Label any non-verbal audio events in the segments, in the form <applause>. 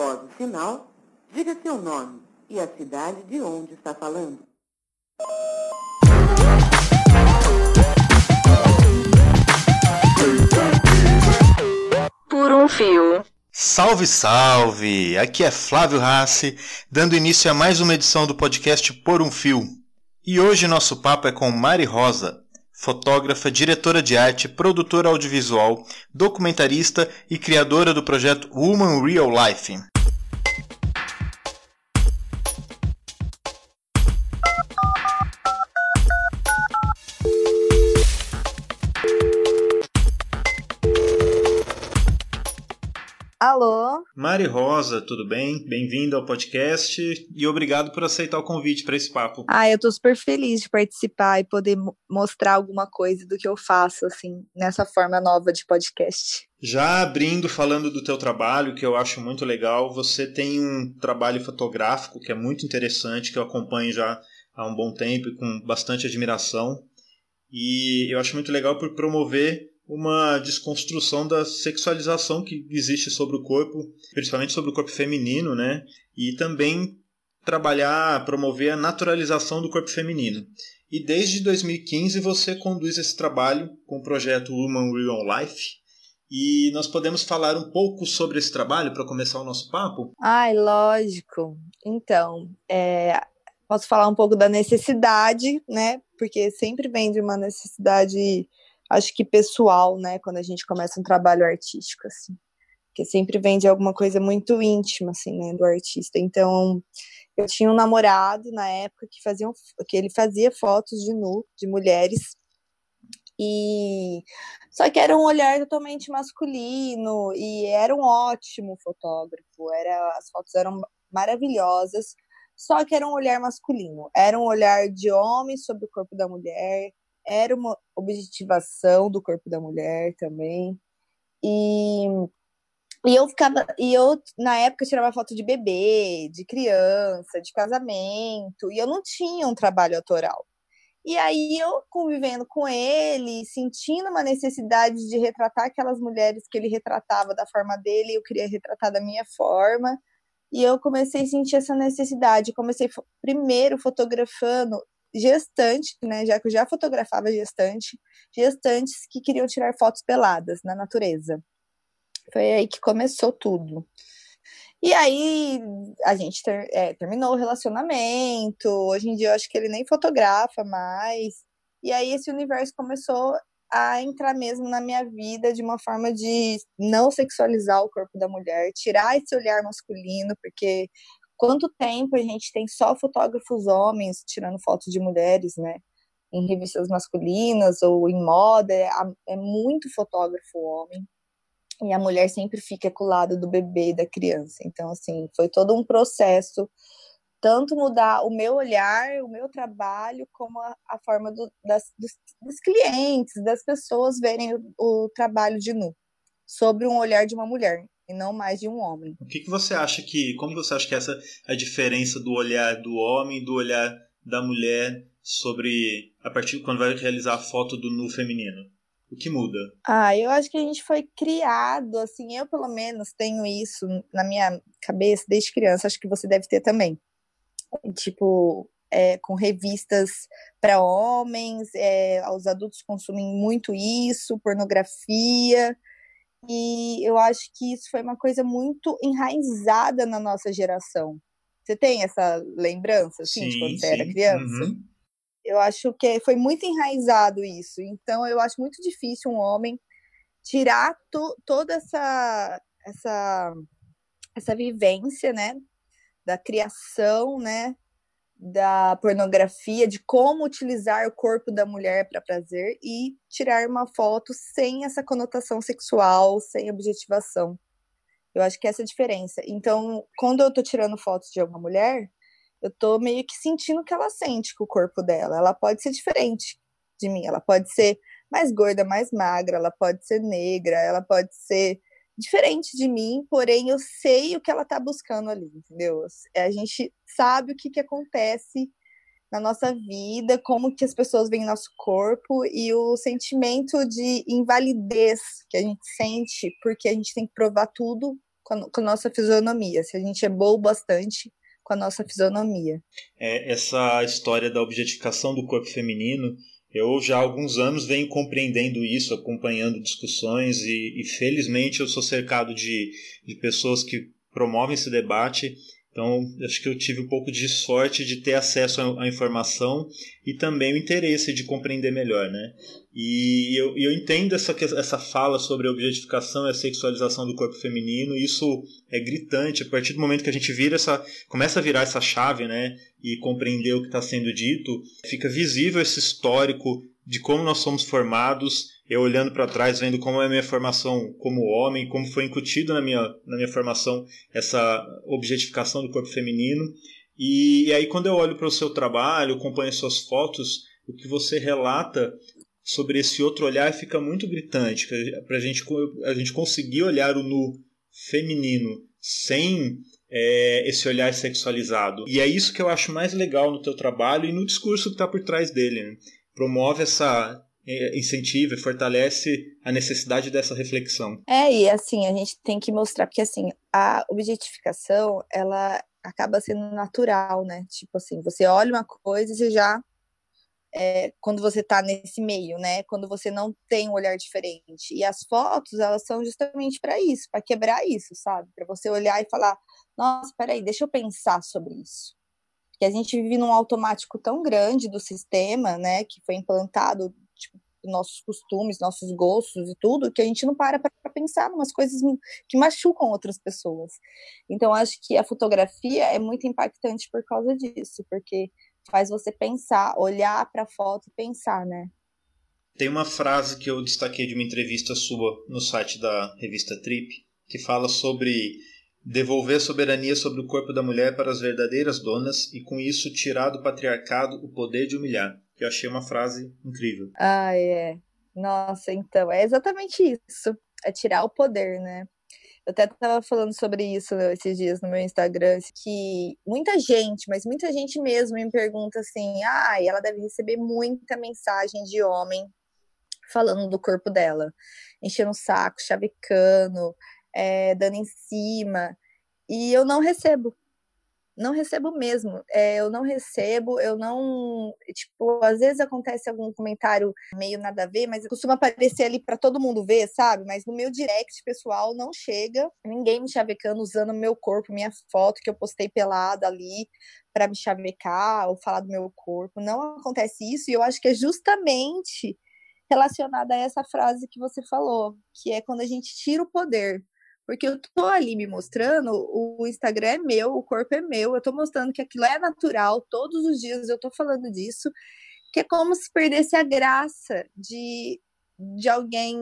Após o sinal, diga seu nome e a cidade de onde está falando. Por um fio. Salve, salve! Aqui é Flávio Rassi, dando início a mais uma edição do podcast Por um Fio. E hoje nosso papo é com Mari Rosa, fotógrafa, diretora de arte, produtora audiovisual, documentarista e criadora do projeto Woman Real Life. Alô? Mari Rosa, tudo bem? Bem-vindo ao podcast e obrigado por aceitar o convite para esse papo. Ah, eu tô super feliz de participar e poder mostrar alguma coisa do que eu faço, assim, nessa forma nova de podcast. Já abrindo, falando do teu trabalho, que eu acho muito legal, você tem um trabalho fotográfico que é muito interessante, que eu acompanho já há um bom tempo e com bastante admiração. E eu acho muito legal por promover uma desconstrução da sexualização que existe sobre o corpo, principalmente sobre o corpo feminino, né? E também trabalhar, promover a naturalização do corpo feminino. E desde 2015 você conduz esse trabalho com o projeto Woman Real Life. E nós podemos falar um pouco sobre esse trabalho para começar o nosso papo? Ai, lógico. Então, é, posso falar um pouco da necessidade, né? Porque sempre vem de uma necessidade acho que pessoal, né, quando a gente começa um trabalho artístico, assim, que sempre vem de alguma coisa muito íntima, assim, né, do artista. Então, eu tinha um namorado na época que fazia, que ele fazia fotos de nu, de mulheres, e só que era um olhar totalmente masculino e era um ótimo fotógrafo, era as fotos eram maravilhosas, só que era um olhar masculino, era um olhar de homem sobre o corpo da mulher, era uma objetivação do corpo da mulher também. E, e eu ficava, e eu na época tirava foto de bebê, de criança, de casamento, e eu não tinha um trabalho autoral. E aí eu convivendo com ele, sentindo uma necessidade de retratar aquelas mulheres que ele retratava da forma dele, eu queria retratar da minha forma. E eu comecei a sentir essa necessidade. Comecei primeiro fotografando gestante, né, já que eu já fotografava gestante, gestantes que queriam tirar fotos peladas na natureza. Foi aí que começou tudo. E aí a gente ter, é, terminou o relacionamento. Hoje em dia eu acho que ele nem fotografa mais. E aí esse universo começou a entrar mesmo na minha vida de uma forma de não sexualizar o corpo da mulher, tirar esse olhar masculino, porque quanto tempo a gente tem só fotógrafos homens tirando fotos de mulheres, né? Em revistas masculinas ou em moda, é, é muito fotógrafo homem. E a mulher sempre fica com o lado do bebê e da criança. Então, assim, foi todo um processo, tanto mudar o meu olhar, o meu trabalho, como a, a forma do, das, dos, dos, clientes, das pessoas verem o, o trabalho de nu, sobre um olhar de uma mulher e não mais de um homem. O que, que você acha que, como você acha que essa é a diferença do olhar do homem e do olhar da mulher sobre a partir de quando vai realizar a foto do nu feminino? O que muda? Ah, eu acho que a gente foi criado, assim, eu pelo menos tenho isso na minha cabeça desde criança, acho que você deve ter também. Tipo, é, com revistas para homens, é, os adultos consumem muito isso, pornografia, e eu acho que isso foi uma coisa muito enraizada na nossa geração. Você tem essa lembrança, assim, sim, de quando sim. você era criança? Uhum. Eu acho que foi muito enraizado isso. Então, eu acho muito difícil um homem tirar to, toda essa, essa, essa vivência, né? Da criação, né? Da pornografia, de como utilizar o corpo da mulher para prazer e tirar uma foto sem essa conotação sexual, sem objetivação. Eu acho que essa é a diferença. Então, quando eu estou tirando fotos de alguma mulher, eu estou meio que sentindo o que ela sente com o corpo dela. Ela pode ser diferente de mim, ela pode ser mais gorda, mais magra, ela pode ser negra, ela pode ser diferente de mim, porém eu sei o que ela tá buscando ali, entendeu? A gente sabe o que, que acontece na nossa vida, como que as pessoas veem nosso corpo e o sentimento de invalidez que a gente sente porque a gente tem que provar tudo com a, com a nossa fisionomia, se a gente é bom bastante com a nossa fisionomia. É, essa história da objetificação do corpo feminino, eu já há alguns anos venho compreendendo isso, acompanhando discussões e, e felizmente eu sou cercado de, de pessoas que promovem esse debate então, acho que eu tive um pouco de sorte de ter acesso à informação e também o interesse de compreender melhor, né? E eu, eu entendo essa, essa fala sobre a objetificação e a sexualização do corpo feminino, isso é gritante a partir do momento que a gente vira essa, começa a virar essa chave, né? E compreender o que está sendo dito, fica visível esse histórico de como nós somos formados eu olhando para trás, vendo como é a minha formação como homem, como foi incutido na minha, na minha formação essa objetificação do corpo feminino. E, e aí, quando eu olho para o seu trabalho, acompanho suas fotos, o que você relata sobre esse outro olhar fica muito gritante. Para gente, a gente conseguir olhar o nu feminino sem é, esse olhar sexualizado. E é isso que eu acho mais legal no teu trabalho e no discurso que está por trás dele. Né? Promove essa incentiva e fortalece a necessidade dessa reflexão. É, e assim, a gente tem que mostrar, porque assim, a objetificação, ela acaba sendo natural, né? Tipo assim, você olha uma coisa e você já. É, quando você tá nesse meio, né? Quando você não tem um olhar diferente. E as fotos, elas são justamente para isso, para quebrar isso, sabe? Para você olhar e falar: nossa, peraí, deixa eu pensar sobre isso. Porque a gente vive num automático tão grande do sistema, né? Que foi implantado nossos costumes, nossos gostos e tudo, que a gente não para para pensar em umas coisas que machucam outras pessoas. Então, acho que a fotografia é muito impactante por causa disso, porque faz você pensar, olhar para a foto e pensar, né? Tem uma frase que eu destaquei de uma entrevista sua no site da revista Trip, que fala sobre devolver soberania sobre o corpo da mulher para as verdadeiras donas e com isso tirar do patriarcado o poder de humilhar que eu achei uma frase incrível. Ah, é. Nossa, então, é exatamente isso. É tirar o poder, né? Eu até estava falando sobre isso esses dias no meu Instagram, que muita gente, mas muita gente mesmo me pergunta assim: ah, ela deve receber muita mensagem de homem falando do corpo dela, enchendo o saco, chavecando, é, dando em cima. E eu não recebo não recebo mesmo. É, eu não recebo, eu não. Tipo, às vezes acontece algum comentário meio nada a ver, mas costuma aparecer ali para todo mundo ver, sabe? Mas no meu direct pessoal não chega ninguém me chavecando usando meu corpo, minha foto que eu postei pelada ali para me chavecar ou falar do meu corpo. Não acontece isso e eu acho que é justamente relacionada a essa frase que você falou, que é quando a gente tira o poder porque eu tô ali me mostrando, o Instagram é meu, o corpo é meu, eu tô mostrando que aquilo é natural, todos os dias eu tô falando disso, que é como se perdesse a graça de, de alguém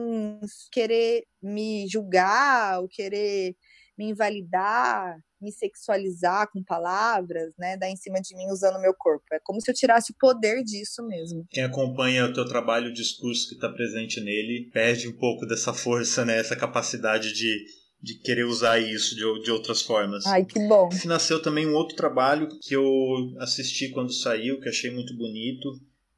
querer me julgar, ou querer me invalidar, me sexualizar com palavras, né, dar em cima de mim usando o meu corpo. É como se eu tirasse o poder disso mesmo. Quem acompanha o teu trabalho, o discurso que está presente nele, perde um pouco dessa força, né, essa capacidade de de querer usar isso de, de outras formas. Ai, que bom. Nasceu também um outro trabalho que eu assisti quando saiu, que achei muito bonito,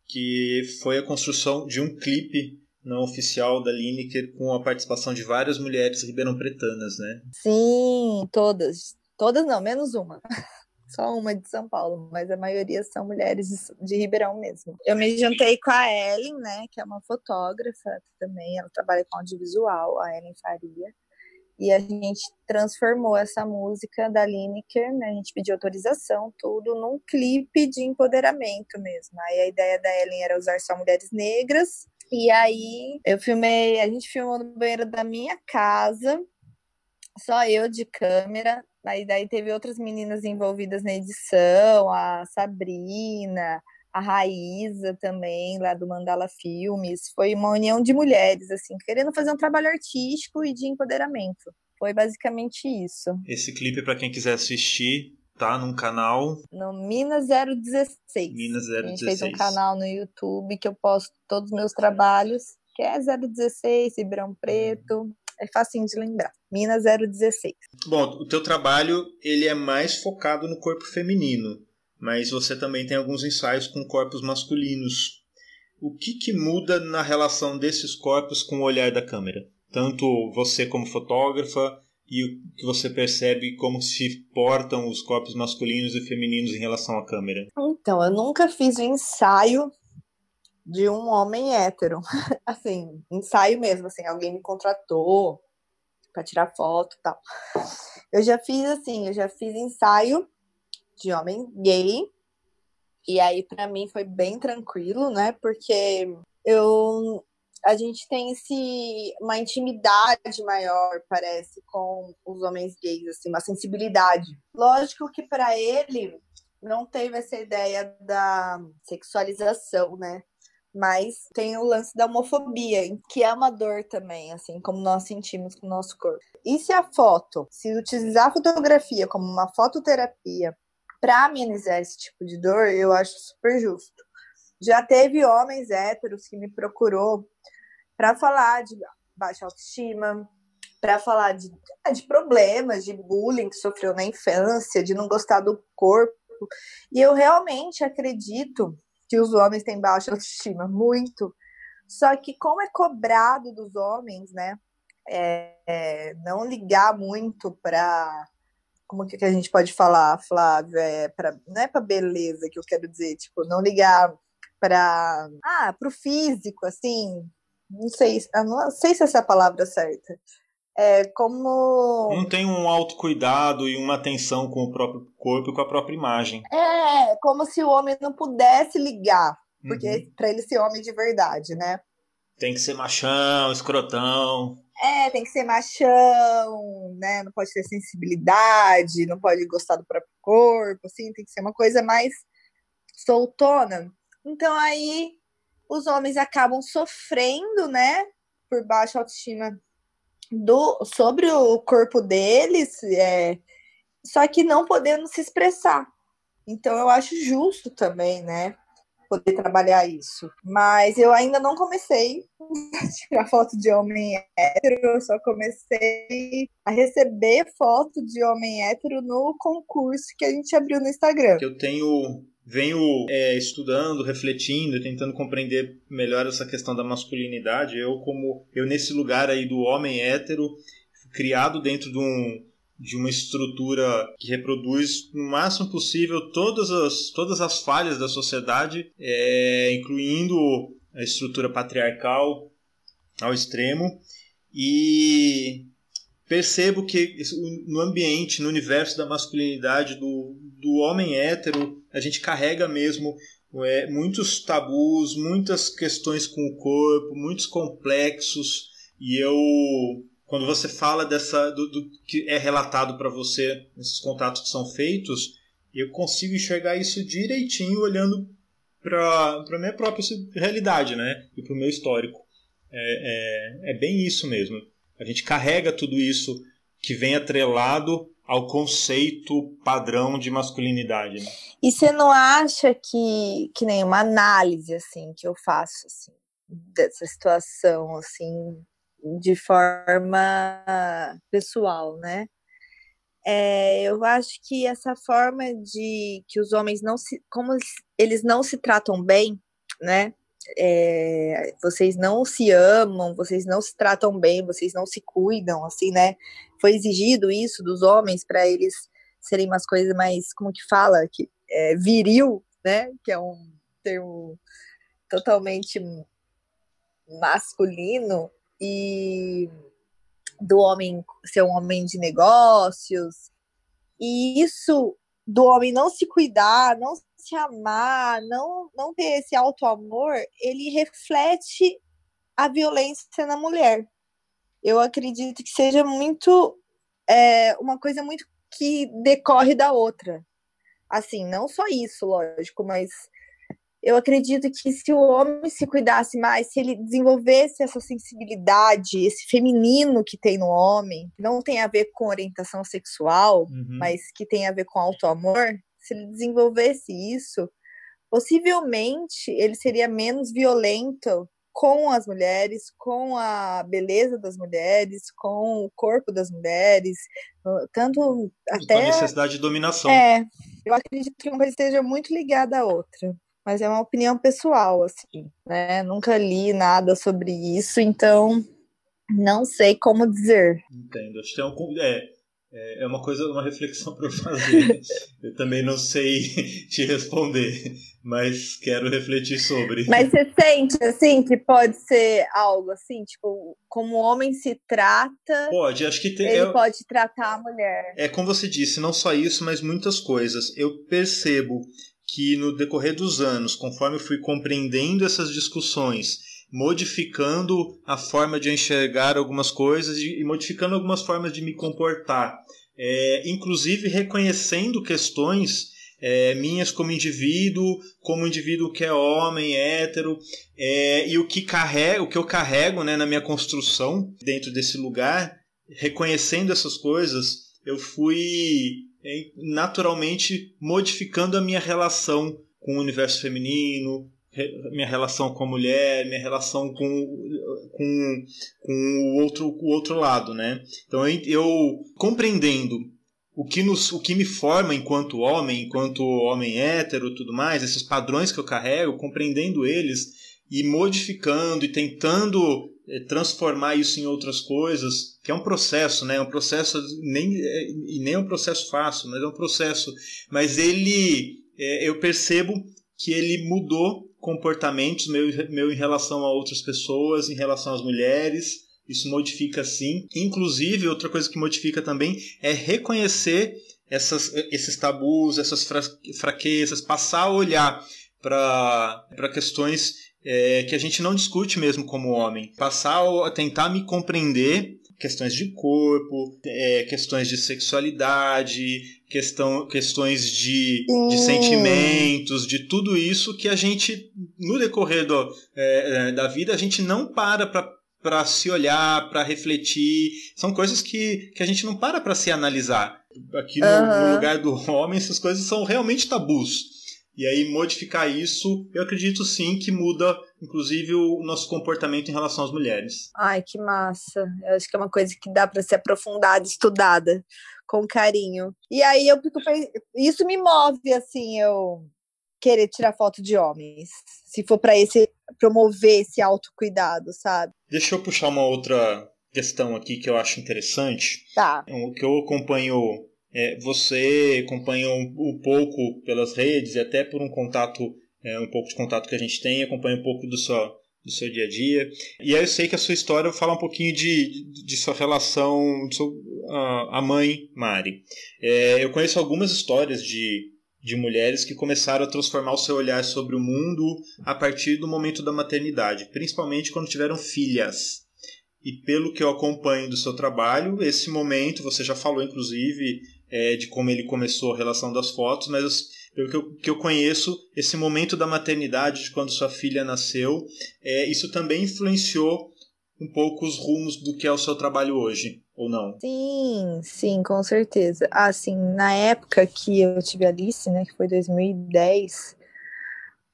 que foi a construção de um clipe não oficial da Lineker com a participação de várias mulheres ribeirão-pretanas, né? Sim, todas. Todas não, menos uma. <laughs> Só uma de São Paulo, mas a maioria são mulheres de, de Ribeirão mesmo. Eu me juntei com a Ellen, né, que é uma fotógrafa também, ela trabalha com audiovisual, a Ellen Faria. E a gente transformou essa música da Lineker, né? A gente pediu autorização, tudo, num clipe de empoderamento mesmo. Aí a ideia da Ellen era usar só mulheres negras. E aí eu filmei, a gente filmou no banheiro da minha casa, só eu de câmera. Aí daí teve outras meninas envolvidas na edição, a Sabrina, a Raíza também, lá do Mandala Filmes. Foi uma união de mulheres, assim, querendo fazer um trabalho artístico e de empoderamento. Foi basicamente isso. Esse clipe, para quem quiser assistir, tá num canal. No Minas 016. Minas 016. A gente fez um canal no YouTube que eu posto todos os meus trabalhos, que é 016, Ribeirão Preto. É facinho de lembrar. Minas 016. Bom, o teu trabalho ele é mais focado no corpo feminino mas você também tem alguns ensaios com corpos masculinos. O que, que muda na relação desses corpos com o olhar da câmera? Tanto você como fotógrafa e o que você percebe como se portam os corpos masculinos e femininos em relação à câmera? Então, eu nunca fiz um ensaio de um homem hétero. <laughs> assim, ensaio mesmo, assim, alguém me contratou para tirar foto e tal. Eu já fiz assim, eu já fiz ensaio de homem gay. E aí para mim foi bem tranquilo, né? Porque eu a gente tem esse uma intimidade maior, parece, com os homens gays, assim, uma sensibilidade. Lógico que para ele não teve essa ideia da sexualização, né? Mas tem o lance da homofobia, que é uma dor também, assim como nós sentimos com o nosso corpo. E se a foto, se utilizar a fotografia como uma fototerapia para amenizar esse tipo de dor, eu acho super justo. Já teve homens héteros que me procurou para falar de baixa autoestima, para falar de, de problemas, de bullying que sofreu na infância, de não gostar do corpo. E eu realmente acredito que os homens têm baixa autoestima, muito. Só que como é cobrado dos homens, né? É, é, não ligar muito para como que a gente pode falar, Flávia, é pra, não é para beleza que eu quero dizer, tipo, não ligar para ah, pro físico, assim, não sei, não sei se essa é a palavra certa. É como. Não tem um autocuidado e uma atenção com o próprio corpo e com a própria imagem. É, como se o homem não pudesse ligar. Porque uhum. para ele ser homem de verdade, né? Tem que ser machão, escrotão. É, tem que ser machão, né? Não pode ter sensibilidade, não pode gostar do próprio corpo, assim, tem que ser uma coisa mais soltona. Então aí os homens acabam sofrendo, né? Por baixa autoestima do, sobre o corpo deles, é, só que não podendo se expressar. Então eu acho justo também, né? Poder trabalhar isso. Mas eu ainda não comecei a <laughs> tirar foto de homem hétero, eu só comecei a receber foto de homem hétero no concurso que a gente abriu no Instagram. Eu tenho venho é, estudando, refletindo, tentando compreender melhor essa questão da masculinidade. Eu como eu nesse lugar aí do homem hétero, criado dentro de um de uma estrutura que reproduz no máximo possível todas as, todas as falhas da sociedade, é, incluindo a estrutura patriarcal ao extremo. E percebo que no ambiente, no universo da masculinidade, do, do homem hétero, a gente carrega mesmo é, muitos tabus, muitas questões com o corpo, muitos complexos. E eu, quando você fala dessa do, do que é relatado para você, esses contatos que são feitos, eu consigo enxergar isso direitinho olhando para a minha própria realidade, né? E para o meu histórico. É, é, é bem isso mesmo. A gente carrega tudo isso que vem atrelado ao conceito padrão de masculinidade. Né? E você não acha que, que nenhuma análise assim que eu faço assim, dessa situação assim de forma pessoal, né? É, eu acho que essa forma de que os homens não se, como eles não se tratam bem, né? é, vocês não se amam, vocês não se tratam bem, vocês não se cuidam, assim, né? Foi exigido isso dos homens para eles serem umas coisas mais, como que fala, que é, viril, né? Que é um termo totalmente masculino e do homem ser um homem de negócios e isso do homem não se cuidar, não se amar, não, não ter esse auto-amor, ele reflete a violência na mulher. Eu acredito que seja muito é, uma coisa muito que decorre da outra. Assim, não só isso, lógico, mas eu acredito que se o homem se cuidasse mais, se ele desenvolvesse essa sensibilidade, esse feminino que tem no homem, que não tem a ver com orientação sexual, uhum. mas que tem a ver com auto-amor, se ele desenvolvesse isso, possivelmente ele seria menos violento com as mulheres, com a beleza das mulheres, com o corpo das mulheres, tanto até a necessidade de dominação. É, eu acredito que uma coisa esteja muito ligada à outra, mas é uma opinião pessoal assim, né? Nunca li nada sobre isso, então Não sei como dizer. Entendo. Acho que é um. É, é uma coisa, uma reflexão <laughs> para eu fazer. eu também não sei <laughs> te responder, mas quero refletir sobre. Mas você sente assim que pode ser algo assim, tipo, como o homem se trata? Pode, acho que tem, ele é, pode tratar a mulher. É como você disse, não só isso, mas muitas coisas. Eu percebo que no decorrer dos anos, conforme fui compreendendo essas discussões, modificando a forma de enxergar algumas coisas e modificando algumas formas de me comportar, é, inclusive reconhecendo questões é, minhas como indivíduo, como indivíduo que é homem, hétero, é, e o que carrego, o que eu carrego né, na minha construção dentro desse lugar, reconhecendo essas coisas, eu fui naturalmente modificando a minha relação com o universo feminino, minha relação com a mulher, minha relação com, com, com o, outro, o outro lado, né? Então eu, compreendendo o que, nos, o que me forma enquanto homem, enquanto homem hétero tudo mais, esses padrões que eu carrego, compreendendo eles e modificando e tentando é, transformar isso em outras coisas, que é um processo, né? É um processo nem é, e nem é um processo fácil, mas é um processo. Mas ele, é, eu percebo que ele mudou comportamentos meu, meu em relação a outras pessoas, em relação às mulheres. Isso modifica sim. Inclusive, outra coisa que modifica também é reconhecer essas, esses tabus, essas fraquezas, passar a olhar para questões é, que a gente não discute mesmo como homem. Passar a tentar me compreender questões de corpo, é, questões de sexualidade, questão, questões de, de sentimentos, de tudo isso que a gente, no decorrer do, é, é da vida, a gente não para para se olhar, para refletir. São coisas que, que a gente não para para se analisar. Aqui no, uhum. no lugar do homem, essas coisas são realmente tabus. E aí modificar isso, eu acredito sim que muda, inclusive, o nosso comportamento em relação às mulheres. Ai, que massa. Eu acho que é uma coisa que dá para ser aprofundada, estudada com carinho. E aí eu fico isso me move assim, eu querer tirar foto de homens, se for para esse promover esse autocuidado, sabe? Deixa eu puxar uma outra questão aqui que eu acho interessante. Tá. O que eu acompanho é, você acompanha um, um, pouco pelas redes e até por um contato, é, um pouco de contato que a gente tem, acompanha um pouco do seu, do seu dia a dia. E aí eu sei que a sua história fala um pouquinho de, de, de sua relação, de sua, a, a mãe Mari. É, eu conheço algumas histórias de, de mulheres que começaram a transformar o seu olhar sobre o mundo a partir do momento da maternidade, principalmente quando tiveram filhas. E pelo que eu acompanho do seu trabalho, esse momento, você já falou inclusive é, de como ele começou a relação das fotos, mas pelo que eu, que eu conheço, esse momento da maternidade, de quando sua filha nasceu, é, isso também influenciou um pouco os rumos do que é o seu trabalho hoje, ou não? Sim, sim, com certeza. Assim, na época que eu tive a Alice, né, que foi 2010,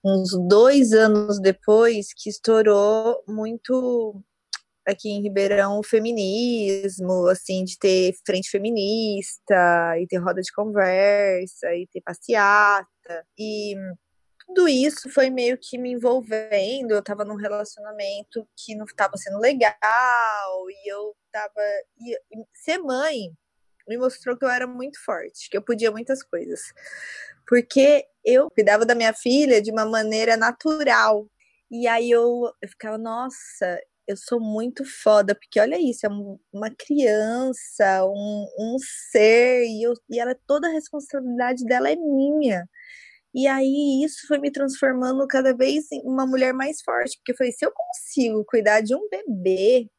uns dois anos depois que estourou muito aqui em Ribeirão o feminismo, assim, de ter frente feminista, e ter roda de conversa, e ter passeata. E tudo isso foi meio que me envolvendo. Eu tava num relacionamento que não tava sendo legal, e eu tava. E, ser mãe me mostrou que eu era muito forte, que eu podia muitas coisas. Porque eu cuidava da minha filha de uma maneira natural. E aí eu, eu ficava, nossa, eu sou muito foda, porque olha isso, é uma criança, um, um ser, e, eu, e ela, toda a responsabilidade dela é minha. E aí isso foi me transformando cada vez em uma mulher mais forte, porque eu falei, se eu consigo cuidar de um bebê,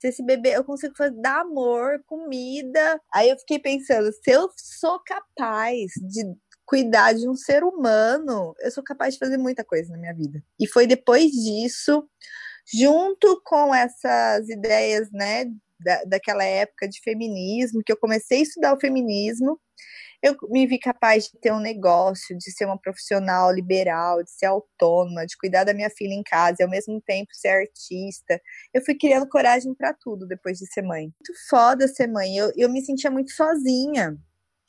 se esse bebê eu consigo fazer, dar amor, comida. Aí eu fiquei pensando, se eu sou capaz de cuidar de um ser humano, eu sou capaz de fazer muita coisa na minha vida. E foi depois disso junto com essas ideias, né, da, daquela época de feminismo, que eu comecei a estudar o feminismo, eu me vi capaz de ter um negócio, de ser uma profissional liberal, de ser autônoma, de cuidar da minha filha em casa e ao mesmo tempo ser artista. Eu fui criando coragem para tudo depois de ser mãe. Muito foda ser mãe. Eu, eu me sentia muito sozinha.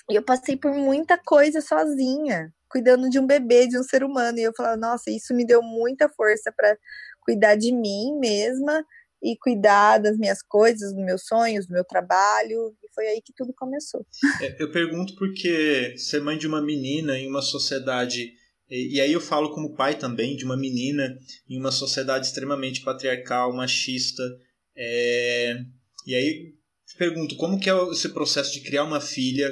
E eu passei por muita coisa sozinha, cuidando de um bebê, de um ser humano. E eu falava, nossa, isso me deu muita força para cuidar de mim mesma e cuidar das minhas coisas, dos meus sonhos, do meu trabalho. E foi aí que tudo começou. É, eu pergunto porque ser mãe de uma menina em uma sociedade. E, aí eu falo como pai também de uma menina em uma sociedade extremamente patriarcal, machista. É, e aí pergunto como que é esse processo de criar uma filha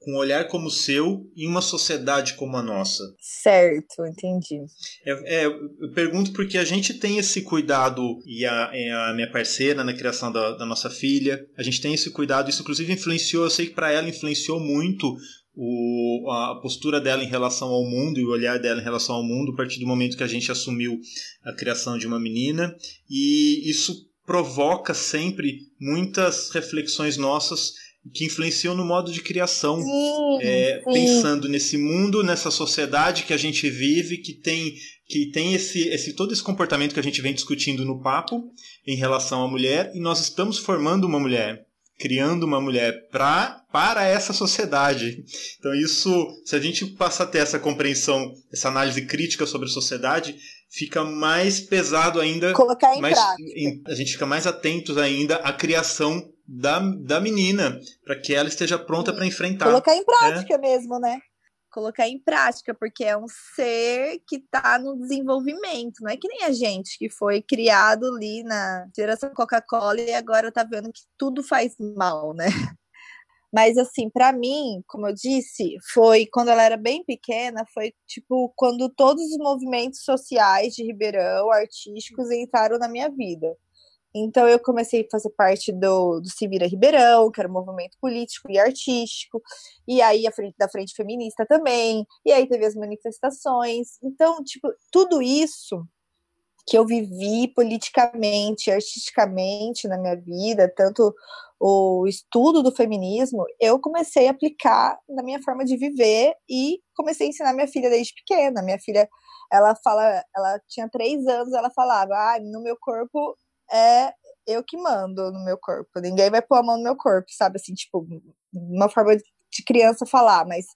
com um olhar como o seu em uma sociedade como a nossa. Certo, entendi. É, é, eu pergunto porque a gente tem esse cuidado, e a, a minha parceira na criação da, da, nossa filha, a gente tem esse cuidado, isso inclusive influenciou, eu sei que para ela influenciou muito o, a postura dela em relação ao mundo e o olhar dela em relação ao mundo a partir do momento que a gente assumiu a criação de uma menina, e isso provoca sempre muitas reflexões nossas que influenciam no modo de criação, sim, é, sim. pensando nesse mundo, nessa sociedade que a gente vive, que tem que tem esse, esse todo esse comportamento que a gente vem discutindo no papo em relação à mulher, e nós estamos formando uma mulher, criando uma mulher pra, para essa sociedade. Então isso, se a gente passa a ter essa compreensão, essa análise crítica sobre a sociedade, fica mais pesado ainda. Colocar em mais, prática. Em, a gente fica mais atentos ainda à criação da, da menina, para que ela esteja pronta para enfrentar. Colocar em prática é. mesmo, né? Colocar em prática, porque é um ser que está no desenvolvimento, não é que nem a gente que foi criado ali na geração Coca-Cola e agora tá vendo que tudo faz mal, né? <laughs> Mas assim, para mim, como eu disse, foi quando ela era bem pequena, foi tipo quando todos os movimentos sociais de Ribeirão, artísticos, entraram na minha vida. Então eu comecei a fazer parte do, do Se Vira Ribeirão, que era um movimento político e artístico, e aí a frente da frente feminista também, e aí teve as manifestações. Então, tipo, tudo isso que eu vivi politicamente, artisticamente na minha vida, tanto o estudo do feminismo, eu comecei a aplicar na minha forma de viver e comecei a ensinar minha filha desde pequena. Minha filha, ela fala, ela tinha três anos, ela falava, ah, no meu corpo é eu que mando no meu corpo, ninguém vai pôr a mão no meu corpo, sabe? Assim, tipo, uma forma de criança falar, mas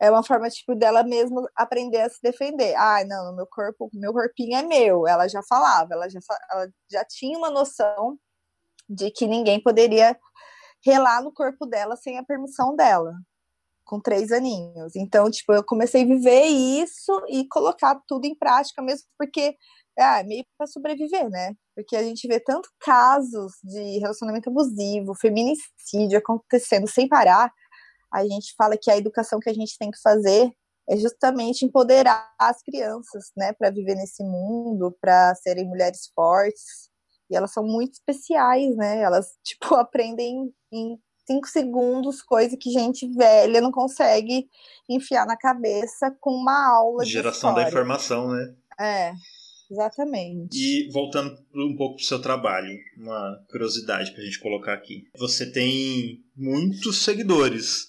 é uma forma, tipo, dela mesmo aprender a se defender. Ah, não, meu corpo, meu corpinho é meu. Ela já falava, ela já, ela já tinha uma noção de que ninguém poderia relar no corpo dela sem a permissão dela, com três aninhos. Então, tipo, eu comecei a viver isso e colocar tudo em prática mesmo, porque é meio para sobreviver, né? Porque a gente vê tanto casos de relacionamento abusivo, feminicídio acontecendo sem parar. A gente fala que a educação que a gente tem que fazer é justamente empoderar as crianças, né, para viver nesse mundo, para serem mulheres fortes, e elas são muito especiais, né? Elas, <laughs> tipo, aprendem em cinco segundos coisa que gente velha não consegue enfiar na cabeça com uma aula de Geração da informação, né? É, exatamente. E voltando um pouco pro seu trabalho, uma curiosidade pra gente colocar aqui. Você tem muitos seguidores,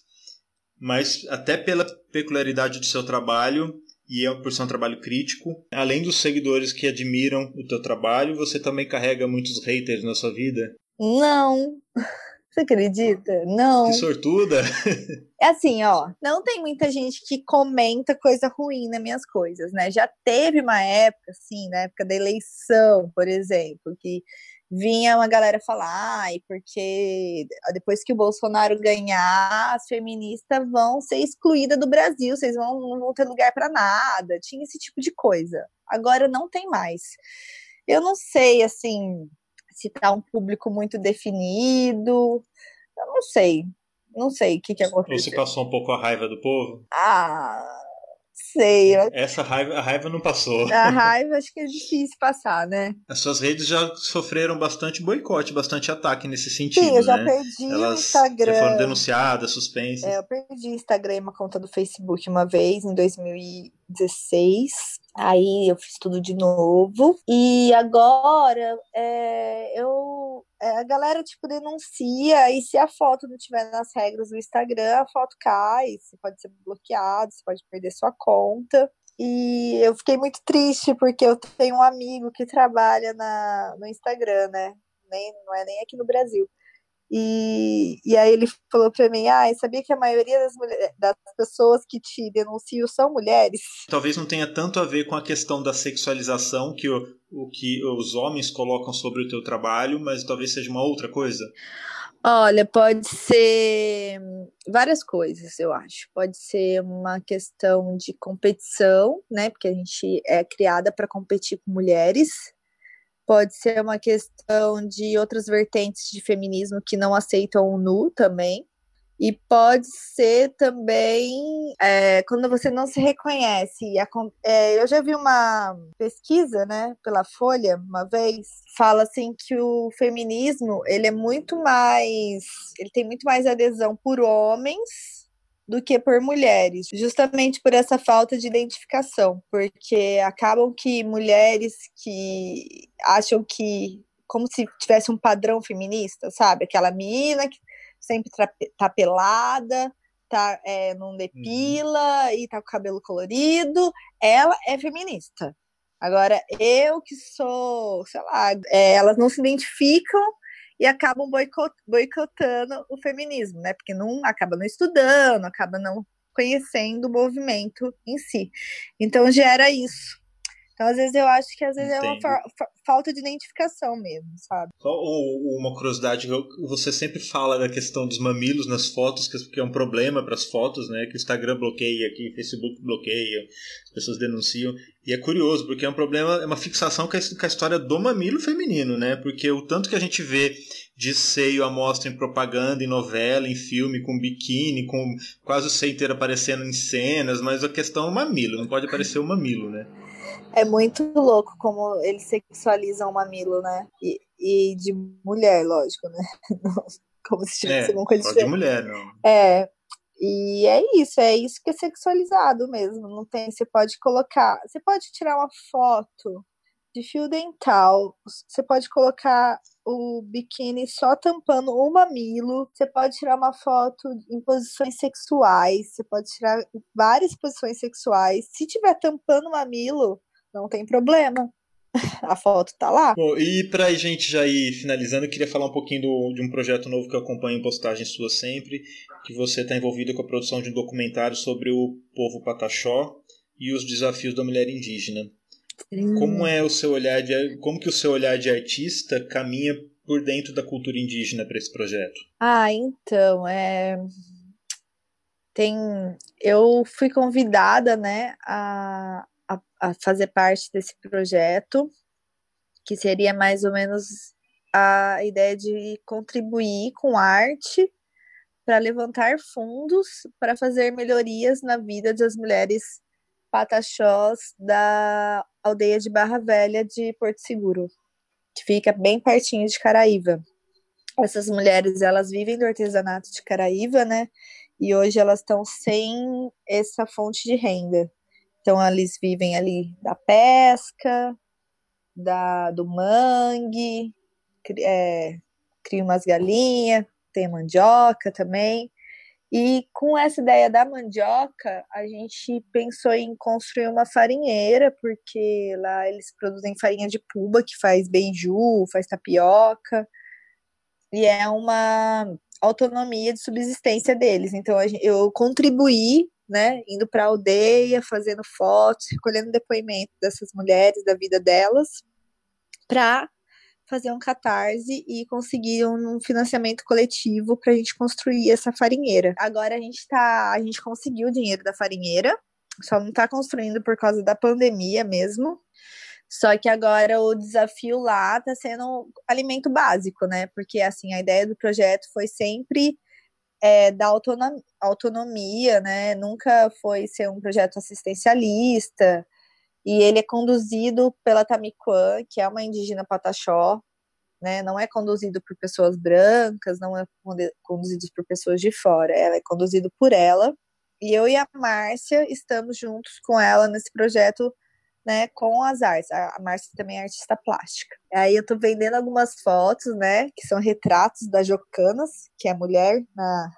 mas até pela peculiaridade do seu trabalho, e é por ser um trabalho crítico. Além dos seguidores que admiram o teu trabalho, você também carrega muitos haters na sua vida? Não. Você acredita? Não. Que sortuda. É assim, ó, não tem muita gente que comenta coisa ruim nas minhas coisas, né? Já teve uma época, assim, na época da eleição, por exemplo, que vinha uma galera falar, ai, porque depois que o Bolsonaro ganhar, as feministas vão ser excluídas do Brasil, vocês vão, não vão ter lugar para nada. Tinha esse tipo de coisa. Agora não tem mais. Eu não sei, assim, se tá um público muito definido. Eu não sei. Não sei o que, que aconteceu. Se passou um pouco a raiva do povo? Ah, sei. Essa raiva, a raiva não passou. A raiva acho que é difícil passar, né? As suas redes já sofreram bastante boicote, bastante ataque nesse sentido. Sim, eu já né? perdi Elas o Instagram. Já foram denunciadas, suspensas. É, eu perdi o Instagram e uma conta do Facebook uma vez, em 2016. Aí eu fiz tudo de novo. E agora é, eu é, a galera tipo denuncia e se a foto não tiver nas regras do Instagram, a foto cai, você pode ser bloqueado, você pode perder sua conta. E eu fiquei muito triste porque eu tenho um amigo que trabalha na, no Instagram, né? Nem, não é nem aqui no Brasil. E, e aí ele falou para mim, ah, sabia que a maioria das, das pessoas que te denunciam são mulheres? Talvez não tenha tanto a ver com a questão da sexualização que o, o que os homens colocam sobre o teu trabalho, mas talvez seja uma outra coisa. Olha, pode ser várias coisas, eu acho. Pode ser uma questão de competição, né? Porque a gente é criada para competir com mulheres pode ser uma questão de outras vertentes de feminismo que não aceitam o nu também. E pode ser também é, quando você não se reconhece. É, eu já vi uma pesquisa, né, pela Folha, uma vez, fala assim que o feminismo ele é muito mais, ele tem muito mais adesão por homens do que por mulheres, justamente por essa falta de identificação, porque acabam que mulheres que acham que como se tivesse um padrão feminista, sabe? Aquela mina que sempre tá pelada, tá, é, não depila uhum. e tá com o cabelo colorido, ela é feminista. Agora, eu que sou, sei lá, é, elas não se identificam e acabam boicotando o feminismo, né? Porque não acaba não estudando, acaba não conhecendo o movimento em si. Então gera isso. Então, às vezes, eu acho que às vezes Entendo. é uma fa falta de identificação mesmo, sabe? Só uma curiosidade, você sempre fala da questão dos mamilos nas fotos, que é um problema para as fotos, né? Que o Instagram bloqueia, que o Facebook bloqueia, as pessoas denunciam. E é curioso, porque é um problema, é uma fixação com a história do mamilo feminino, né? Porque o tanto que a gente vê de seio à mostra em propaganda, em novela, em filme, com biquíni, com quase o seio inteiro aparecendo em cenas, mas a questão é o mamilo, não pode aparecer o mamilo, né? É muito louco como eles sexualizam o mamilo, né? E, e de mulher, lógico, né? <laughs> como se tivesse é, uma coisa de mulher, não. É. E é isso, é isso que é sexualizado mesmo. Não tem, você pode colocar, você pode tirar uma foto de fio dental, você pode colocar o biquíni só tampando o mamilo, você pode tirar uma foto em posições sexuais, você pode tirar várias posições sexuais. Se tiver tampando o mamilo, não tem problema. <laughs> A foto tá lá. Bom, e pra gente já ir finalizando, eu queria falar um pouquinho do, de um projeto novo que eu acompanho em postagens suas sempre, que você está envolvido com a produção de um documentário sobre o povo Pataxó e os desafios da mulher indígena. Como é o seu olhar de como que o seu olhar de artista caminha por dentro da cultura indígena para esse projeto? Ah, então, é tem eu fui convidada, né, a, a, a fazer parte desse projeto, que seria mais ou menos a ideia de contribuir com arte para levantar fundos para fazer melhorias na vida das mulheres pataxós da aldeia de Barra Velha de Porto Seguro, que fica bem pertinho de Caraíva. Essas mulheres, elas vivem do artesanato de Caraíva, né? E hoje elas estão sem essa fonte de renda. Então, eles vivem ali da pesca, da, do mangue, é, criam umas galinhas, tem mandioca também. E com essa ideia da mandioca, a gente pensou em construir uma farinheira, porque lá eles produzem farinha de puba, que faz beiju, faz tapioca, e é uma autonomia de subsistência deles. Então eu contribuí né, indo para a aldeia, fazendo fotos, recolhendo depoimento dessas mulheres, da vida delas, para fazer um catarse e conseguir um financiamento coletivo para a gente construir essa farinheira. Agora a gente tá, a gente conseguiu o dinheiro da farinheira, só não está construindo por causa da pandemia mesmo. Só que agora o desafio lá está sendo alimento básico, né? Porque assim, a ideia do projeto foi sempre é, da autonomia, autonomia, né? Nunca foi ser um projeto assistencialista. E ele é conduzido pela Tamiquan, que é uma indígena pataxó, né? Não é conduzido por pessoas brancas, não é conduzido por pessoas de fora. Ela é conduzido por ela. E eu e a Márcia estamos juntos com ela nesse projeto né, com as artes. A Márcia também é artista plástica. Aí eu tô vendendo algumas fotos, né, que são retratos da Jocanas, que é a mulher na,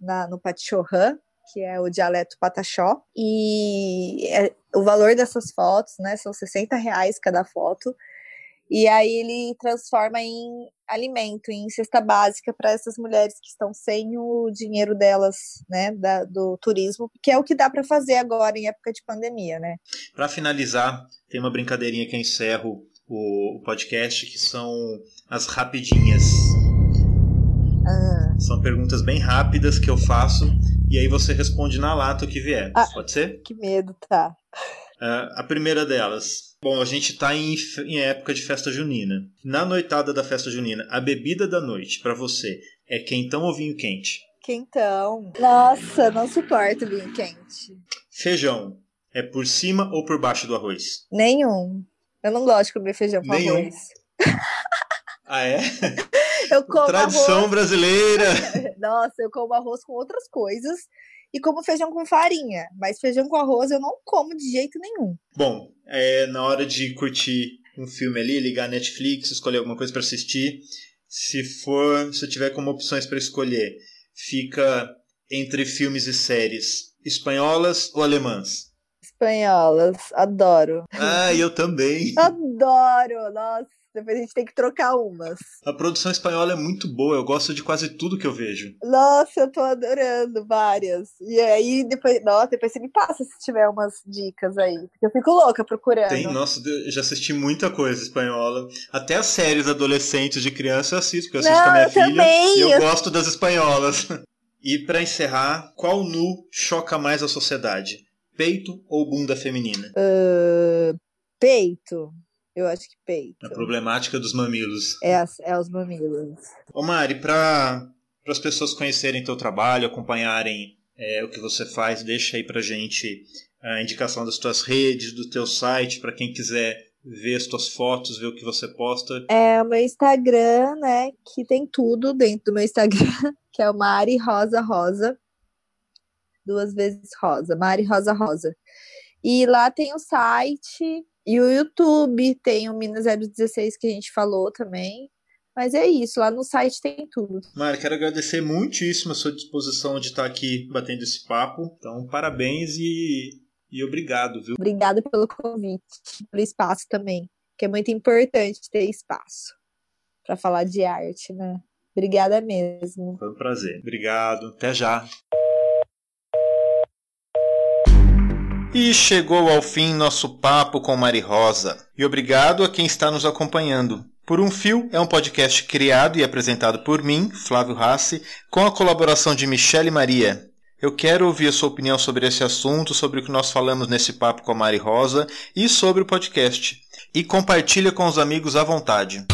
na, no Patichorran, que é o dialeto pataxó. E é, o valor dessas fotos, né, são 60 reais cada foto. E aí ele transforma em alimento, em cesta básica para essas mulheres que estão sem o dinheiro delas, né, da, do turismo, que é o que dá para fazer agora em época de pandemia, né? Para finalizar, tem uma brincadeirinha que eu encerro o podcast, que são as rapidinhas. Ah. São perguntas bem rápidas que eu faço e aí você responde na lata o que vier. Ah, Pode ser? Que medo, tá. Uh, a primeira delas. Bom, a gente está em, em, época de festa junina. Na noitada da festa junina, a bebida da noite para você é quentão ou vinho quente? Quentão. Nossa, não suporto vinho quente. Feijão. É por cima ou por baixo do arroz? Nenhum. Eu não gosto de comer feijão com Nenhum. arroz. Ah, é? <laughs> Eu <laughs> como Tradição arroz. brasileira. <laughs> Nossa, eu como arroz com outras coisas e como feijão com farinha. Mas feijão com arroz eu não como de jeito nenhum. Bom, é na hora de curtir um filme ali, ligar a Netflix, escolher alguma coisa para assistir. Se for, se tiver como opções para escolher, fica entre filmes e séries espanholas ou alemãs? Espanholas, adoro. Ah, eu também. <laughs> Adoro, nossa. Depois a gente tem que trocar umas. A produção espanhola é muito boa, eu gosto de quase tudo que eu vejo. Nossa, eu tô adorando várias. E aí, depois, nossa, depois você me passa se tiver umas dicas aí. Porque eu fico louca procurando. Tem, nossa, eu já assisti muita coisa espanhola. Até as séries adolescentes de criança eu assisto, porque eu assisto Não, com a minha eu filha. também. E eu, Eu- gosto das espanholas. <laughs> E pra encerrar, qual nu choca mais a sociedade? Peito ou bunda feminina? Ah, peito. Eu acho que peito. A problemática dos mamilos. É, é os mamilos. Ô Mari, para as pessoas conhecerem teu trabalho, acompanharem é, o que você faz, deixa aí pra gente a indicação das tuas redes, do teu site, para quem quiser ver as tuas fotos, ver o que você posta. É o meu Instagram, né? Que tem tudo dentro do meu Instagram, <laughs> que é o Mari Rosa Rosa. Duas vezes rosa. Mari Rosa Rosa. E lá tem o site e o YouTube, tem o Minas 016 que a gente falou também. Mas é isso, lá no site tem tudo. Mari, quero agradecer muitíssimo a sua disposição de estar aqui batendo esse papo. Então, parabéns e, e obrigado, viu? Obrigada pelo convite, pelo espaço também, que é muito importante ter espaço para falar de arte, né? Obrigada mesmo. Foi um prazer. Obrigado. Até já. E chegou ao fim nosso papo com Mari Rosa. E obrigado a quem está nos acompanhando. Por um Fio é um podcast criado e apresentado por mim, Flávio Rassi, com a colaboração de Michele Maria. Eu quero ouvir a sua opinião sobre esse assunto, sobre o que nós falamos nesse papo com a Mari Rosa e sobre o podcast. E compartilha com os amigos à vontade.